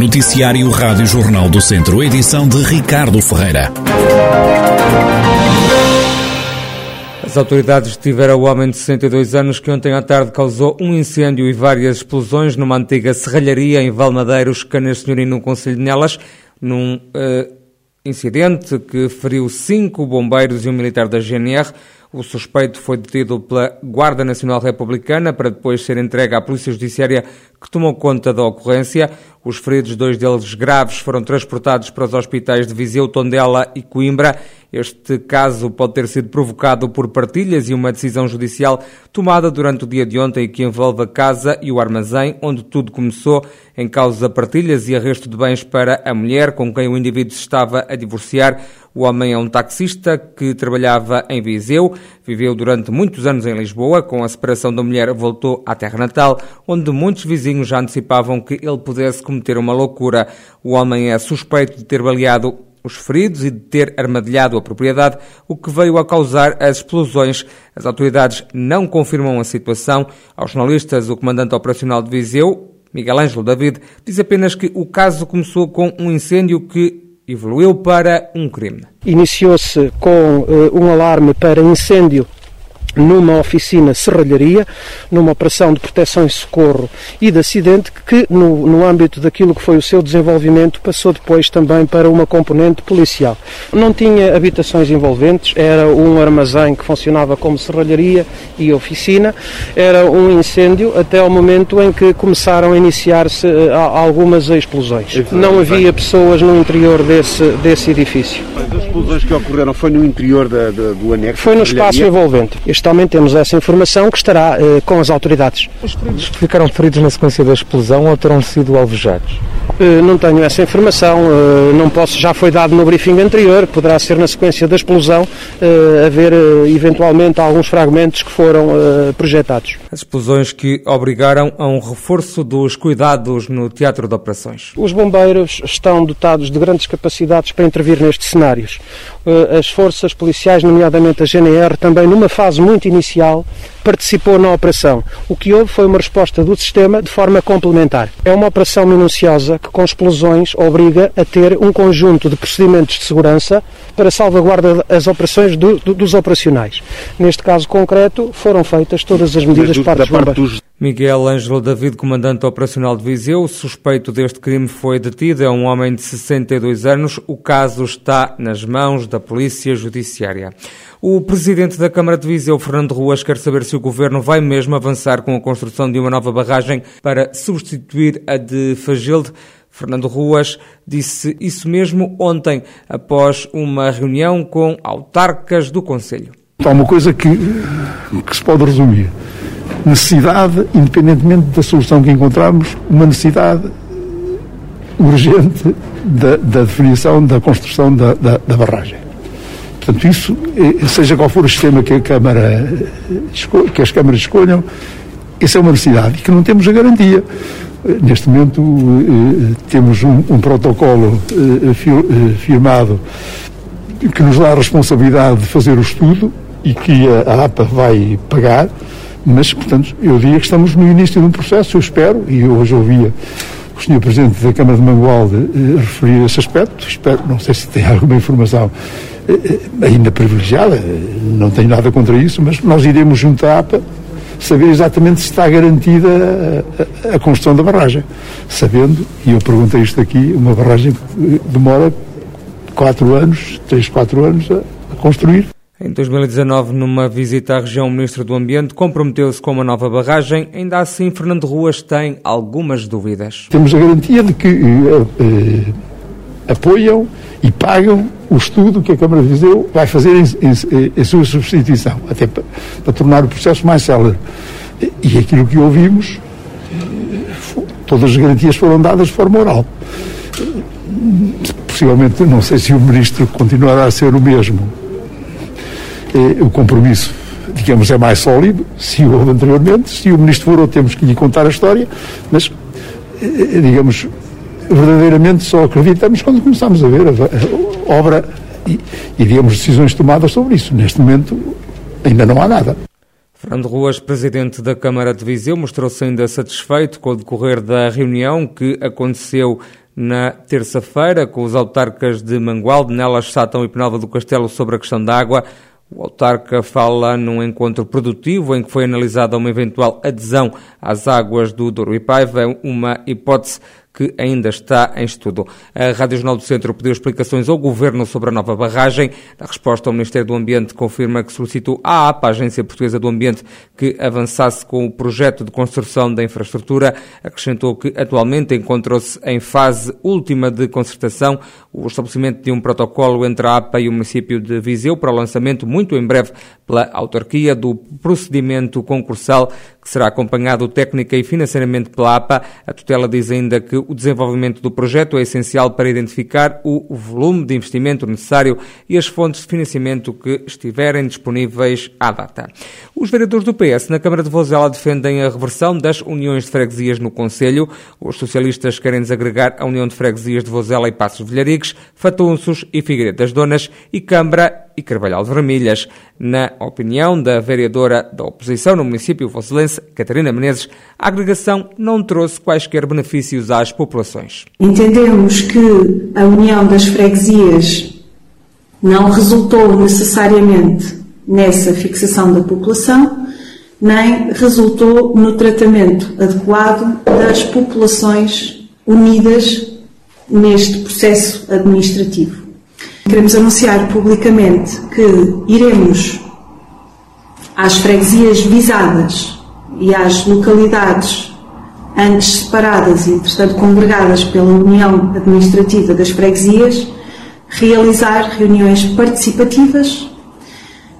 Noticiário Rádio Jornal do Centro, edição de Ricardo Ferreira. As autoridades detiveram o homem de 62 anos que ontem à tarde causou um incêndio e várias explosões numa antiga serralharia em Valmadeiros, Canas Senhorino, no Conselho de Nelas, num uh, incidente que feriu cinco bombeiros e um militar da GNR. O suspeito foi detido pela Guarda Nacional Republicana para depois ser entregue à Polícia Judiciária que tomou conta da ocorrência. Os feridos, dois deles graves, foram transportados para os hospitais de Viseu, Tondela e Coimbra. Este caso pode ter sido provocado por partilhas e uma decisão judicial tomada durante o dia de ontem que envolve a casa e o armazém, onde tudo começou em causa partilhas e arresto de bens para a mulher com quem o indivíduo se estava a divorciar. O homem é um taxista que trabalhava em Viseu, viveu durante muitos anos em Lisboa. Com a separação da mulher, voltou à terra natal, onde muitos vizinhos já antecipavam que ele pudesse cometer uma loucura. O homem é suspeito de ter baleado os feridos e de ter armadilhado a propriedade, o que veio a causar as explosões. As autoridades não confirmam a situação. Aos jornalistas, o comandante operacional de Viseu, Miguel Ângelo David, diz apenas que o caso começou com um incêndio que evoluiu para um crime. Iniciou-se com uh, um alarme para incêndio numa oficina serralharia, numa operação de proteção e socorro e de acidente, que no, no, âmbito daquilo que foi o seu desenvolvimento passou depois também para uma componente policial. Não tinha habitações envolventes, era um armazém que funcionava como serralharia e oficina, era um incêndio até ao momento em que começaram a iniciar-se uh, algumas explosões. Não havia pessoas no interior desse, desse edifício. As explosões que ocorreram foi no interior da, da, do anexo? Foi no espaço envolvente também temos essa informação que estará uh, com as autoridades. Os feridos ficaram feridos na sequência da explosão ou terão sido alvejados? Uh, não tenho essa informação, uh, não posso, já foi dado no briefing anterior, poderá ser na sequência da explosão haver eventualmente alguns fragmentos que foram projetados. As explosões que obrigaram a um reforço dos cuidados no teatro de operações. Os bombeiros estão dotados de grandes capacidades para intervir nestes cenários. As forças policiais, nomeadamente a GNR, também numa fase muito inicial, participou na operação. O que houve foi uma resposta do sistema de forma complementar. É uma operação minuciosa que, com explosões, obriga a ter um conjunto de procedimentos de segurança para salvaguarda as operações do, do, dos operacionais. Neste caso concreto, foram feitas todas as medidas do, para parte dos Miguel Ângelo David, comandante operacional de Viseu, suspeito deste crime foi detido. É um homem de 62 anos. O caso está nas mãos da Polícia Judiciária. O presidente da Câmara de Viseu, Fernando Ruas, quer saber se o governo vai mesmo avançar com a construção de uma nova barragem para substituir a de Fagilde. Fernando Ruas disse isso mesmo ontem, após uma reunião com autarcas do Conselho. Há uma coisa que, que se pode resumir necessidade, independentemente da solução que encontrarmos, uma necessidade urgente da, da definição da construção da, da, da, barragem. Portanto, isso, eh, seja qual for o sistema que, a Câmara, que as câmaras escolham, essa é uma necessidade e que não temos a garantia. Neste momento eh, temos um, um protocolo eh, firmado que nos dá a responsabilidade de fazer o estudo e que a APA vai pagar mas, portanto, eu diria que estamos no início de um processo, eu espero, e hoje ouvia o Sr. Presidente da Câmara de Mangualde eh, referir esse aspecto, espero, não sei se tem alguma informação eh, eh, ainda privilegiada, eh, não tenho nada contra isso, mas nós iremos junto à APA saber exatamente se está garantida a, a, a construção da barragem. Sabendo, e eu perguntei isto aqui, uma barragem que demora 4 anos, 3, 4 anos a, a construir. Em 2019, numa visita à região, o Ministro do Ambiente comprometeu-se com uma nova barragem. Ainda assim, Fernando Ruas tem algumas dúvidas. Temos a garantia de que eh, eh, apoiam e pagam o estudo que a Câmara de Viseu vai fazer em, em, em sua substituição, até para, para, tornar o processo mais célere. E aquilo que ouvimos, todas as garantias foram dadas de forma oral. Possivelmente, não sei se o Ministro continuará a ser o mesmo eh, o compromisso, digamos, é mais sólido, se houve anteriormente, se o Ministro for, temos que lhe contar a história, mas, eh, digamos, verdadeiramente só acreditamos quando começamos a ver a, obra e, e, digamos, decisões tomadas sobre isso. Neste momento, ainda não há nada. Fernando Ruas, presidente da Câmara de Viseu, mostrou-se ainda satisfeito com o decorrer da reunião que aconteceu na terça-feira com os autarcas de Mangualde, Nelas, Satão e Penalva do Castelo sobre a questão da água. O autarca fala num encontro produtivo em que foi analisada uma eventual adesão às águas do Douro e Paiva, uma hipótese que ainda está em estudo. A Rádio Jornal do Centro pediu explicações ao Governo sobre a nova barragem. A resposta ao Ministério do Ambiente confirma que solicitou à APA, Agência Portuguesa do Ambiente, que avançasse com o projeto de construção da infraestrutura. Acrescentou que atualmente encontrou-se em fase última de concertação o estabelecimento de um protocolo entre a APA e o município de Viseu para o lançamento muito em breve pela autarquia do procedimento concursal que será acompanhado técnica e financeiramente pela APA. A tutela diz ainda que o desenvolvimento do projeto é essencial para identificar o volume de investimento necessário e as fontes de financiamento que estiverem disponíveis à data. Os vereadores do PS na Câmara de Vozela defendem a reversão das uniões de freguesias no Conselho. Os socialistas querem desagregar a União de Freguesias de Vozela e Passos Vilharicos, Fatunços e Figueiredo das Donas e Câmara e Carvalhal Vermelhas. Na opinião da vereadora da oposição no município voselense, Catarina Menezes, a agregação não trouxe quaisquer benefícios às populações. Entendemos que a união das freguesias não resultou necessariamente nessa fixação da população, nem resultou no tratamento adequado das populações unidas neste processo administrativo. Queremos anunciar publicamente que iremos às freguesias visadas e às localidades antes separadas e, entretanto, congregadas pela União Administrativa das Freguesias, realizar reuniões participativas,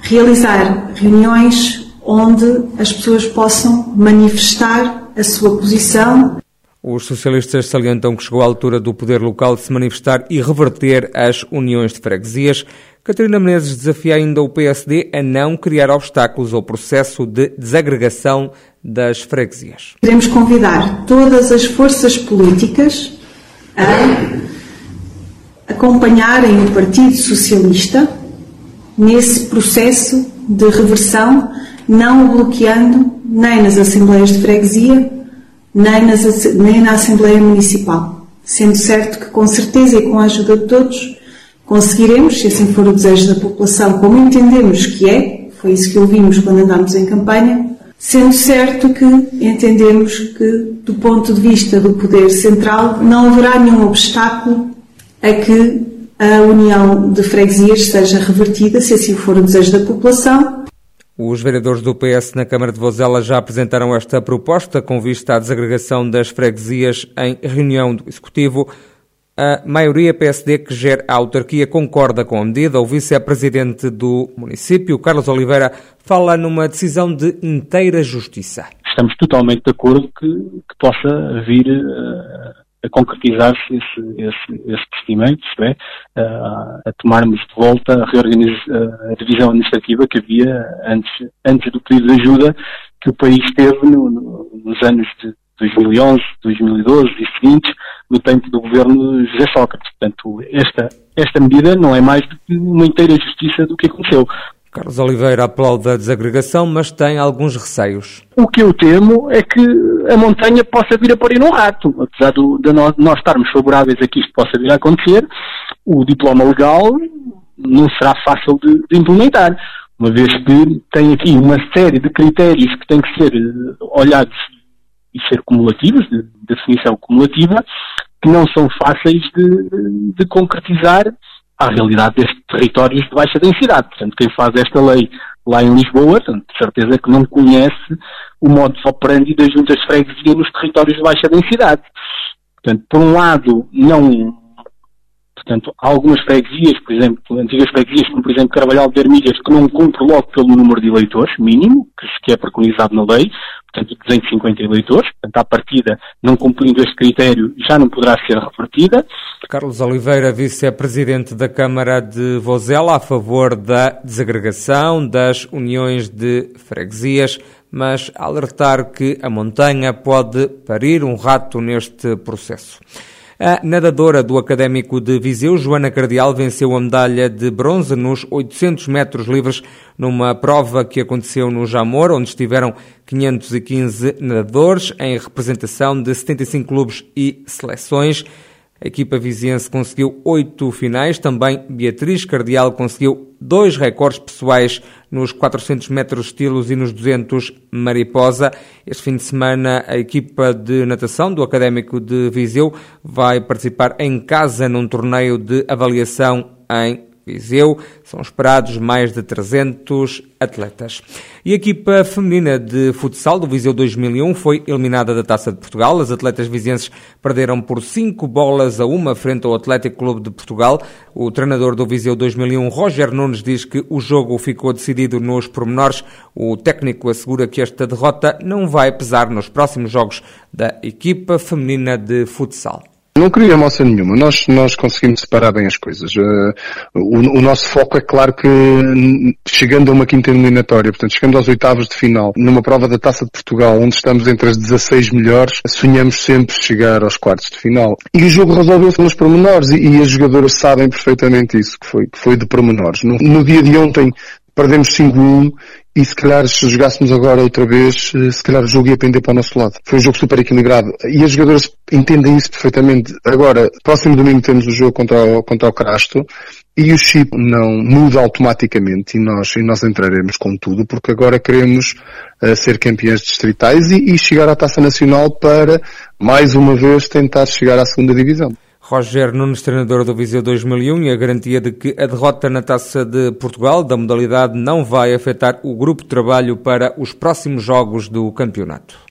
realizar reuniões onde as pessoas possam manifestar a sua posição os socialistas salientam que chegou a altura do poder local de se manifestar e reverter as uniões de freguesias. Catarina Menezes desafia ainda o PSD a não criar obstáculos ao processo de desagregação das freguesias. Queremos convidar todas as forças políticas a acompanharem o Partido Socialista nesse processo de reversão, não o bloqueando nem nas assembleias de freguesia, nem, nas, nem na Assembleia Municipal. Sendo certo que, com certeza e com a ajuda de todos, conseguiremos, se assim for o desejo da população, como entendemos que é, foi isso que ouvimos quando andámos em campanha, sendo certo que entendemos que, do ponto de vista do poder central, não haverá nenhum obstáculo a que a união de freguesias seja revertida, se assim for o desejo da população, os vereadores do PS na Câmara de Vozela já apresentaram esta proposta com vista à desagregação das freguesias em reunião do Executivo. A maioria PSD que gera a autarquia concorda com a medida. O vice-presidente do município, Carlos Oliveira, fala numa decisão de inteira justiça. Estamos totalmente de acordo que, que possa vir uh, a concretizar-se esse, esse, esse procedimento, é, a, tomarmos de volta a, a, divisão administrativa que havia antes, antes do pedido de ajuda que o país teve no, no, nos anos de 2011, 2012 e seguintes, no tempo do governo José Sócrates. Portanto, esta, esta medida não é mais do que uma inteira justiça do que aconteceu. Carlos Oliveira aplaude a desagregação, mas tem alguns receios. O que eu temo é que a montanha possa vir a parir um rato. Apesar do, de nós, nós estarmos favoráveis a que isto possa vir a acontecer, o diploma legal não será fácil de, de implementar, uma vez que tem aqui uma série de critérios que têm que ser eh, olhados e ser cumulativos, de, de definição cumulativa, que não são fáceis de, de concretizar à realidade destes territórios de baixa densidade. Portanto, quem faz esta lei lá em Lisboa, portanto, de certeza que não conhece o modo operandi das juntas de freguesia nos territórios de baixa densidade. Portanto, por um lado, não. Portanto, há algumas freguesias, por exemplo, antigas freguesias, como por exemplo Carvalhal de Ermilhas, que não cumprem logo pelo número de eleitores, mínimo, que é preconizado na lei, portanto, 250 eleitores, portanto, à partida, não cumprindo este critério, já não poderá ser revertida. Carlos Oliveira, vice-presidente da Câmara de Vozela, a favor da desagregação das uniões de freguesias, mas alertar que a montanha pode parir um rato neste processo. A nadadora do Académico de Viseu, Joana Cardial, venceu a medalha de bronze nos 800 metros livres numa prova que aconteceu no Jamor, onde estiveram 515 nadadores em representação de 75 clubes e seleções. A equipa viziense conseguiu oito finais, também Beatriz Cardial conseguiu dois recordes pessoais nos 400 metros estilos e nos 200 mariposa. Este fim de semana a equipa de natação do Académico de Viseu vai participar em casa num torneio de avaliação em Viseu. São esperados mais de 300 atletas. E a equipa feminina de futsal do Viseu 2001 foi eliminada da Taça de Portugal. As atletas vizienses perderam por 5 bolas a uma frente ao Atlético Clube de Portugal. O treinador do Viseu 2001, Roger Nunes, diz que o jogo ficou decidido nos pormenores. O técnico assegura que esta derrota não vai pesar nos próximos jogos da equipa feminina de futsal. Não queria moça nenhuma. Nós, nós conseguimos separar bem as coisas. Uh, o, o, nosso foco é claro que chegando a uma quinta eliminatória, portanto, chegando aos oitavos de final, numa prova da Taça de Portugal, onde estamos entre as 16 melhores, sonhamos sempre chegar aos quartos de final. E o jogo resolveu-se nos pormenores e, e, as jogadoras sabem perfeitamente isso, que foi, que foi de pormenores. No, no dia de ontem perdemos 5-1 e se calhar se jogássemos agora outra vez, eh, se calhar o jogo ia pender para o nosso lado. Foi um jogo super equilibrado e as jogadoras entendem isso perfeitamente. Agora, próximo domingo temos o jogo contra o, contra o Crasto e o chip não muda automaticamente e nós, e nós entraremos com tudo porque agora queremos uh, ser campeões distritais e, e chegar à Taça Nacional para mais uma vez tentar chegar à segunda divisão. Roger Nunes, treinador do Viseu 2001, e a garantia de que a derrota na Taça de Portugal da modalidade não vai afetar o grupo de trabalho para os próximos jogos do campeonato.